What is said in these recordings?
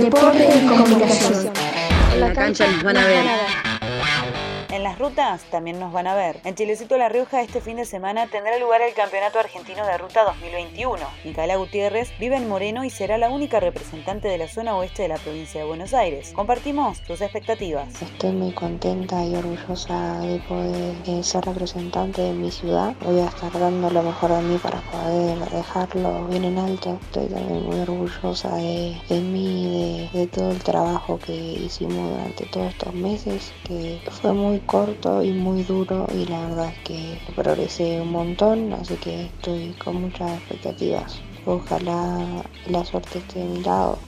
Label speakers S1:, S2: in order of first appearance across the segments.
S1: Deporte y comunicación.
S2: En la cancha nos van a ver.
S3: Las rutas también nos van a ver. En Chilecito La Rioja este fin de semana tendrá lugar el Campeonato Argentino de Ruta 2021. Micaela Gutiérrez vive en Moreno y será la única representante de la zona oeste de la provincia de Buenos Aires. Compartimos sus expectativas.
S4: Estoy muy contenta y orgullosa de poder ser representante de mi ciudad. Voy a estar dando lo mejor de mí para poder dejarlo bien en alto. Estoy también muy orgullosa de, de mí, de, de todo el trabajo que hicimos durante todos estos meses, que fue muy corto y muy duro y la verdad es que progresé un montón, así que estoy con muchas expectativas. Ojalá la suerte esté de mi lado.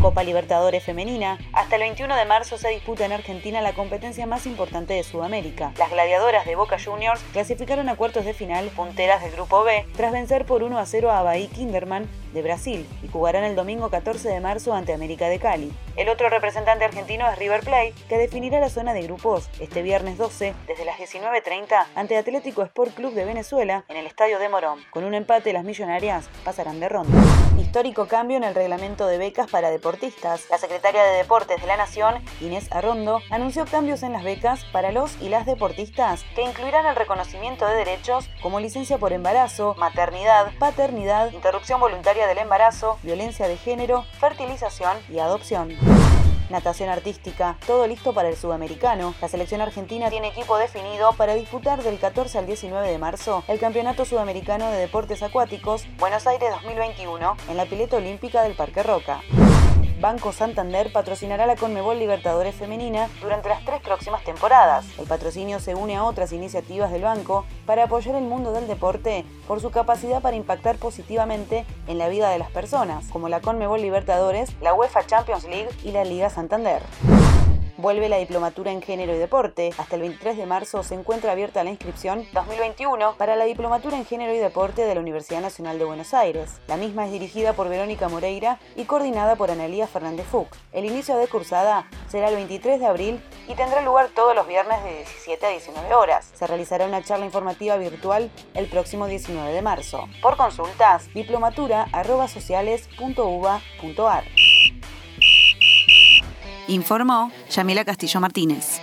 S3: Copa Libertadores Femenina. Hasta el 21 de marzo se disputa en Argentina la competencia más importante de Sudamérica. Las gladiadoras de Boca Juniors clasificaron a cuartos de final punteras del Grupo B tras vencer por 1 a 0 a Bahí Kinderman de Brasil y jugarán el domingo 14 de marzo ante América de Cali. El otro representante argentino es River Plate, que definirá la zona de grupos este viernes 12 desde las 19.30 ante Atlético Sport Club de Venezuela en el Estadio de Morón. Con un empate las millonarias pasarán de ronda. Histórico cambio en el reglamento de becas para La secretaria de Deportes de la Nación, Inés Arrondo, anunció cambios en las becas para los y las deportistas que incluirán el reconocimiento de derechos como licencia por embarazo, maternidad, paternidad, interrupción voluntaria del embarazo, violencia de género, fertilización y adopción. Natación artística, todo listo para el sudamericano. La selección argentina tiene equipo definido para disputar del 14 al 19 de marzo el Campeonato Sudamericano de Deportes Acuáticos Buenos Aires 2021 en la pileta olímpica del Parque Roca. Banco Santander patrocinará la Conmebol Libertadores Femenina durante las tres próximas temporadas. El patrocinio se une a otras iniciativas del banco para apoyar el mundo del deporte por su capacidad para impactar positivamente en la vida de las personas, como la Conmebol Libertadores, la UEFA Champions League y la Liga Santander. Vuelve la diplomatura en género y deporte. Hasta el 23 de marzo se encuentra abierta la inscripción 2021 para la diplomatura en género y deporte de la Universidad Nacional de Buenos Aires. La misma es dirigida por Verónica Moreira y coordinada por Analía Fernández Fuchs. El inicio de cursada será el 23 de abril y tendrá lugar todos los viernes de 17 a 19 horas. Se realizará una charla informativa virtual el próximo 19 de marzo. Por consultas, diplomatura.sociales.uva.ar. Informó Yamila Castillo Martínez.